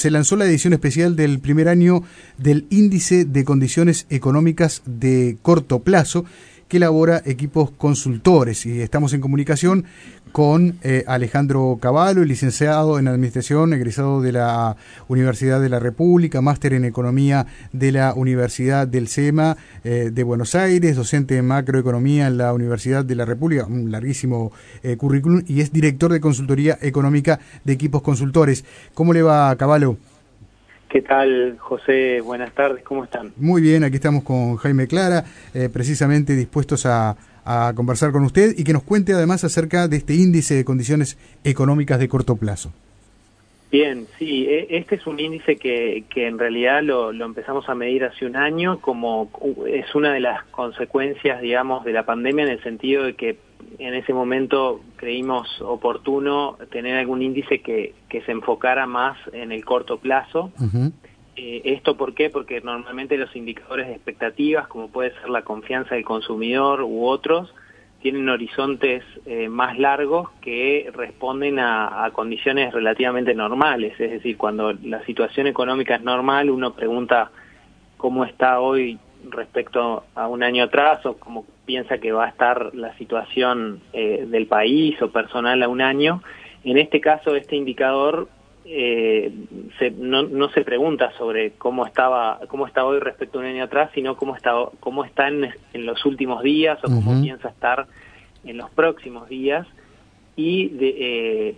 se lanzó la edición especial del primer año del Índice de Condiciones Económicas de Corto Plazo que elabora equipos consultores y estamos en comunicación con eh, Alejandro Cavallo, licenciado en Administración, egresado de la Universidad de la República, máster en Economía de la Universidad del SEMA eh, de Buenos Aires, docente en Macroeconomía en la Universidad de la República, un larguísimo eh, currículum, y es director de Consultoría Económica de Equipos Consultores. ¿Cómo le va, Cavallo? ¿Qué tal, José? Buenas tardes, ¿cómo están? Muy bien, aquí estamos con Jaime Clara, precisamente dispuestos a, a conversar con usted y que nos cuente además acerca de este índice de condiciones económicas de corto plazo. Bien, sí, e, este es un índice que, que en realidad lo, lo, empezamos a medir hace un año como es una de las consecuencias, digamos, de la pandemia en el sentido de que en ese momento creímos oportuno tener algún índice que, que se enfocara más en el corto plazo. Eh, ¿Esto por qué? Porque normalmente los indicadores de expectativas, como puede ser la confianza del consumidor u otros, tienen horizontes eh, más largos que responden a, a, condiciones relativamente normales. Es decir, cuando la situación económica es normal, uno pregunta cómo está hoy respecto a un año atrás o cómo piensa que va a estar la situación eh, del país o personal a un año. En este caso, este indicador eh, se, no, no, se pregunta sobre cómo estaba cómo está hoy respecto a un año atrás, sino cómo está cómo está en, los últimos días o cómo piensa estar en los próximos días. Y de, eh,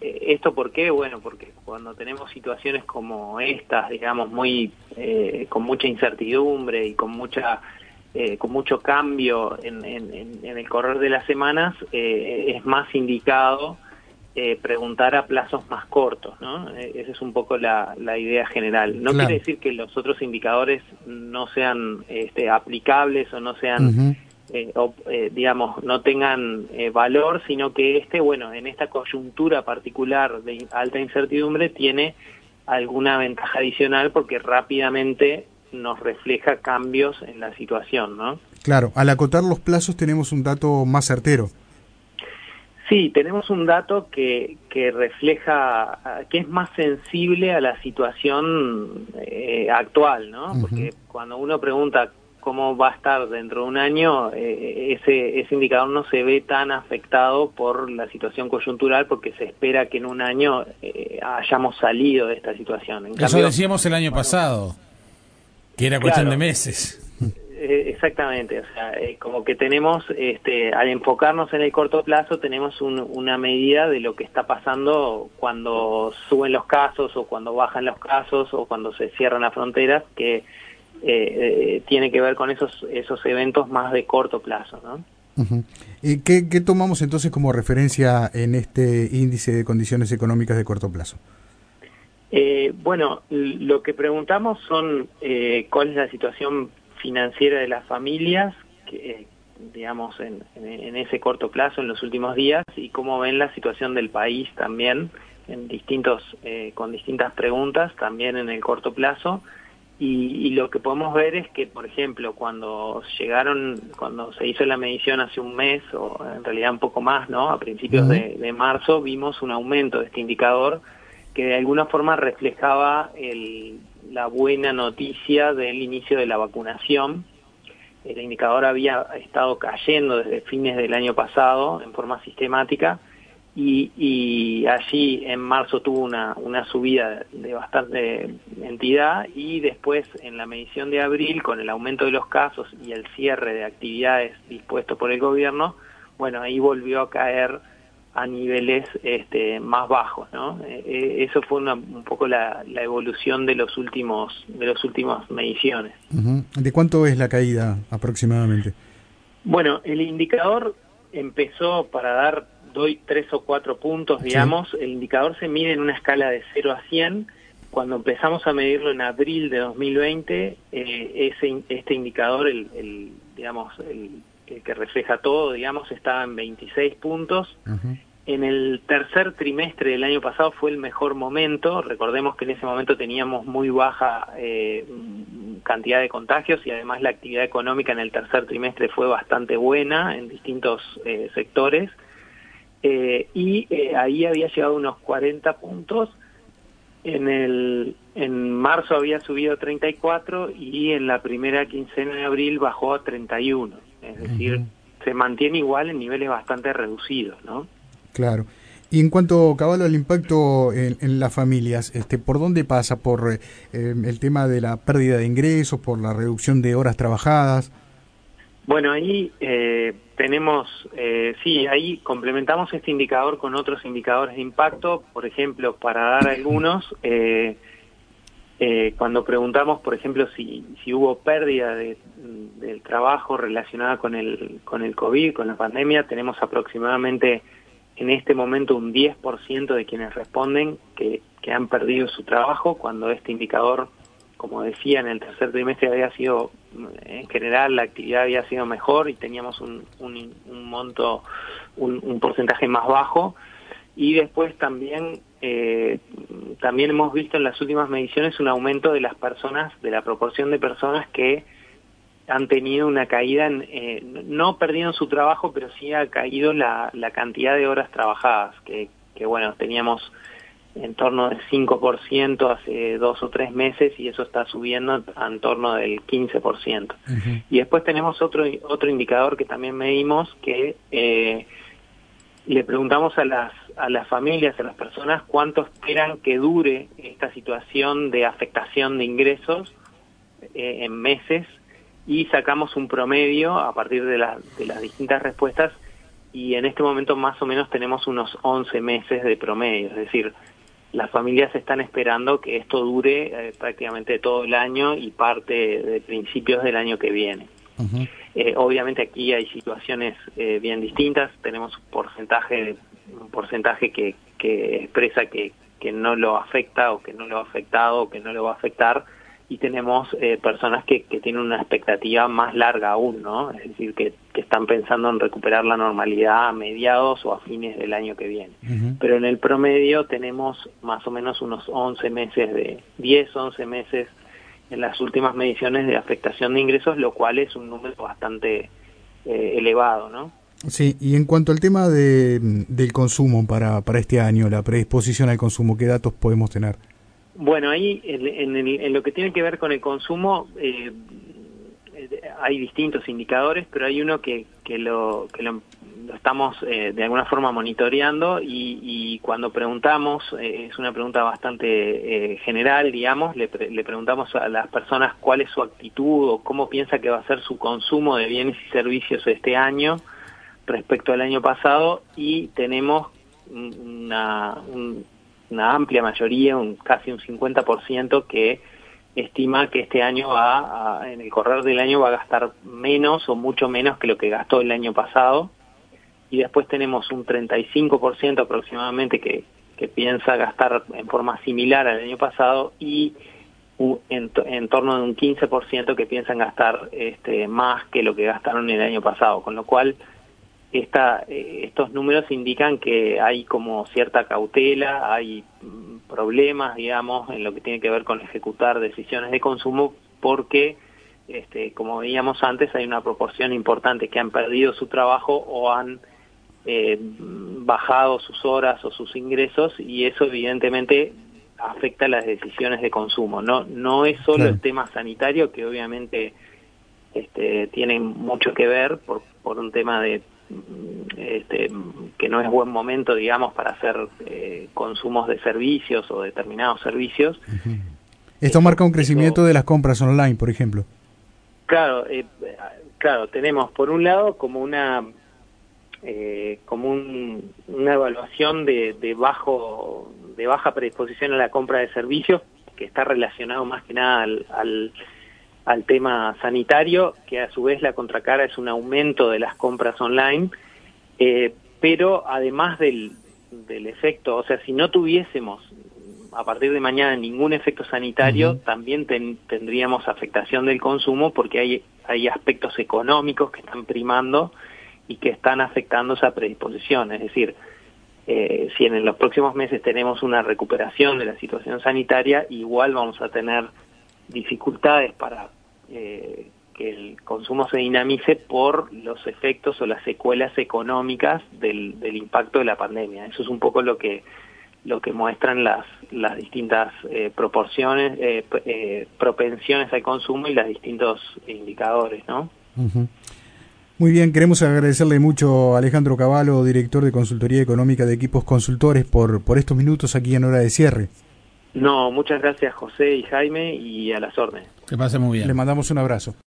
esto por qué? Bueno, porque cuando tenemos situaciones como estas, digamos, muy eh, con mucha incertidumbre y con mucha eh, con mucho cambio en, en, en, el correr de las semanas, eh, es más indicado eh, preguntar a plazos más cortos, ¿no? Eh, esa es un poco la, la idea general. No quiere decir que los otros indicadores no sean este, aplicables o no sean, eh, eh, digamos, no tengan valor, sino que este, bueno, en esta coyuntura particular de alta incertidumbre tiene alguna ventaja adicional porque rápidamente nos refleja cambios en la situación, ¿no? Claro, al acotar los plazos tenemos un dato más certero. Sí, tenemos un dato que, que refleja, que es más sensible a la situación eh, actual, ¿no? Porque cuando uno pregunta cómo va a estar dentro de un año, eh, ese, ese indicador no se ve tan afectado por la situación coyuntural porque se espera que en un año eh, hayamos salido de esta situación. En Eso decíamos el año pasado, que era cuestión de meses. Eh, exactamente, o sea, como que tenemos, este, al enfocarnos en el corto plazo, tenemos una medida de lo que está pasando cuando suben los casos o cuando bajan los casos o cuando se cierran las fronteras, que eh, tiene que ver con esos, esos eventos más de corto plazo, ¿no? ¿Y qué, qué tomamos entonces como referencia en este índice de condiciones económicas de corto plazo? Eh, bueno, lo que preguntamos son eh, cuál es la situación financiera de las familias, que, digamos, en, en, ese corto plazo, en los últimos días, y cómo ven la situación del país también, en distintos, eh, con distintas preguntas, también en el corto plazo. Y, y, lo que podemos ver es que, por ejemplo, cuando llegaron, cuando se hizo la medición hace un mes, o en realidad un poco más, ¿no? A principios de, de marzo, vimos un aumento de este indicador que de alguna forma reflejaba el, la buena noticia del inicio de la vacunación. El indicador había estado cayendo desde fines del año pasado en forma sistemática y, y allí en marzo tuvo una, una subida de bastante entidad y después en la medición de abril con el aumento de los casos y el cierre de actividades dispuestos por el gobierno, bueno, ahí volvió a caer a niveles este, más bajos, ¿no? Eh, eh, eso fue una, un poco la, la, evolución de los últimos de las últimas mediciones. ¿De cuánto es la caída aproximadamente? Bueno, el indicador empezó para dar doy tres o cuatro puntos, digamos, el indicador se mide en una escala de 0 a 100. Cuando empezamos a medirlo en abril de 2020, eh, ese, este indicador, el, el digamos, el que, refleja todo, digamos, estaba en 26 puntos. En el tercer trimestre del año pasado fue el mejor momento. Recordemos que en ese momento teníamos muy baja eh, cantidad de contagios y además la actividad económica en el tercer trimestre fue bastante buena en distintos eh, sectores. Eh, y eh, ahí había llegado unos 40 puntos En, el, en marzo había subido a 34 y en la primera quincena de abril bajó a 31. Es decir, se mantiene igual en niveles bastante reducidos, ¿no? Claro. Y en cuanto, Caballo, al impacto en, las familias, este, ¿por dónde pasa? ¿Por eh, el tema de la pérdida de ingresos, por la reducción de horas trabajadas? Bueno, ahí eh, tenemos, eh, sí, ahí complementamos este indicador con otros indicadores de impacto. Por ejemplo, para dar algunos, eh, eh, cuando preguntamos, por ejemplo, si, si hubo pérdida de, del trabajo relacionada con el, con el COVID, con la pandemia, tenemos aproximadamente en este momento un 10% de quienes responden que, que han perdido su trabajo, cuando este indicador, como decía, en el tercer trimestre había sido, en general, la actividad había sido mejor y teníamos un, un, un monto, un, porcentaje más bajo. Y después también eh, también hemos visto en las últimas mediciones un aumento de las personas, de la proporción de personas que han tenido una caída, en, eh, no perdieron su trabajo, pero sí ha caído la, la cantidad de horas trabajadas, que, que bueno, teníamos en torno del 5% hace dos o tres meses y eso está subiendo en torno del 15%. Y después tenemos otro, otro indicador que también medimos que eh, le preguntamos a las, a las familias, a las personas, cuánto esperan que dure esta situación de afectación de ingresos eh, en meses y sacamos un promedio a partir de, de las distintas respuestas y en este momento más o menos tenemos unos 11 meses de promedio, es decir, las familias están esperando que esto dure eh, prácticamente todo el año y parte de principios del año que viene. Eh, obviamente aquí hay situaciones eh, bien distintas, tenemos un porcentaje, un porcentaje que, que expresa que, que no lo afecta o que no lo ha afectado o que no lo va a afectar y tenemos eh, personas que, que tienen una expectativa más larga aún, ¿no? Es decir, que, que están pensando en recuperar la normalidad a mediados o a fines del año que viene. Pero en el promedio tenemos más o menos unos 11 meses de, 10, 11 meses en las últimas mediciones de afectación de ingresos, lo cual es un número bastante eh, elevado, ¿no? Sí, y en cuanto al tema de, del consumo para, para este año, la predisposición al consumo, ¿qué datos podemos tener? Bueno, ahí en, en, en lo que tiene que ver con el consumo, eh, hay distintos indicadores, pero hay uno que, que, lo, que lo estamos eh, de alguna forma monitoreando y, y cuando preguntamos, eh, es una pregunta bastante eh, general, digamos, le, pre le, preguntamos a las personas cuál es su actitud o cómo piensa que va a ser su consumo de bienes y servicios este año respecto al año pasado y tenemos una, un, una amplia mayoría, un casi un 50% que estima que este año va, a, en el correr del año va a gastar menos o mucho menos que lo que gastó el año pasado. Y después tenemos un 35% aproximadamente que, que piensa gastar en forma similar al año pasado y en, en torno de un 15% que piensan gastar este, más que lo que gastaron el año pasado, con lo cual esta, eh, estos números indican que hay como cierta cautela, hay mm, problemas, digamos, en lo que tiene que ver con ejecutar decisiones de consumo, porque, este, como veíamos antes, hay una proporción importante que han perdido su trabajo o han eh, bajado sus horas o sus ingresos y eso evidentemente afecta las decisiones de consumo. No, no es solo claro. el tema sanitario que obviamente este, tiene mucho que ver por, por un tema de este, que no es buen momento, digamos, para hacer eh, consumos de servicios o determinados servicios. Uh -huh. Esto marca un crecimiento de las compras online, por ejemplo. Claro, eh, claro, tenemos por un lado como una eh, como un, una evaluación de, de, bajo de baja predisposición a la compra de servicios que está relacionado más que nada al, al, al tema sanitario que a su vez la contracara es un aumento de las compras online eh, pero además del, del efecto o sea si no tuviésemos a partir de mañana ningún efecto sanitario, uh -huh. también ten, tendríamos afectación del consumo porque hay, hay aspectos económicos que están primando y que están afectando esa predisposición. Es decir, eh, si en los próximos meses tenemos una recuperación de la situación sanitaria, igual vamos a tener dificultades para eh, que el consumo se dinamice por los efectos o las secuelas económicas del, del impacto de la pandemia. Eso es un poco lo que lo que muestran las, las distintas eh, proporciones, eh, eh, propensiones al consumo y los distintos indicadores, ¿no? Muy bien, queremos agradecerle mucho a Alejandro Cavallo, director de Consultoría Económica de Equipos Consultores, por, por estos minutos aquí en hora de cierre. No, muchas gracias José y Jaime y a las órdenes. Que pase muy bien. Le mandamos un abrazo.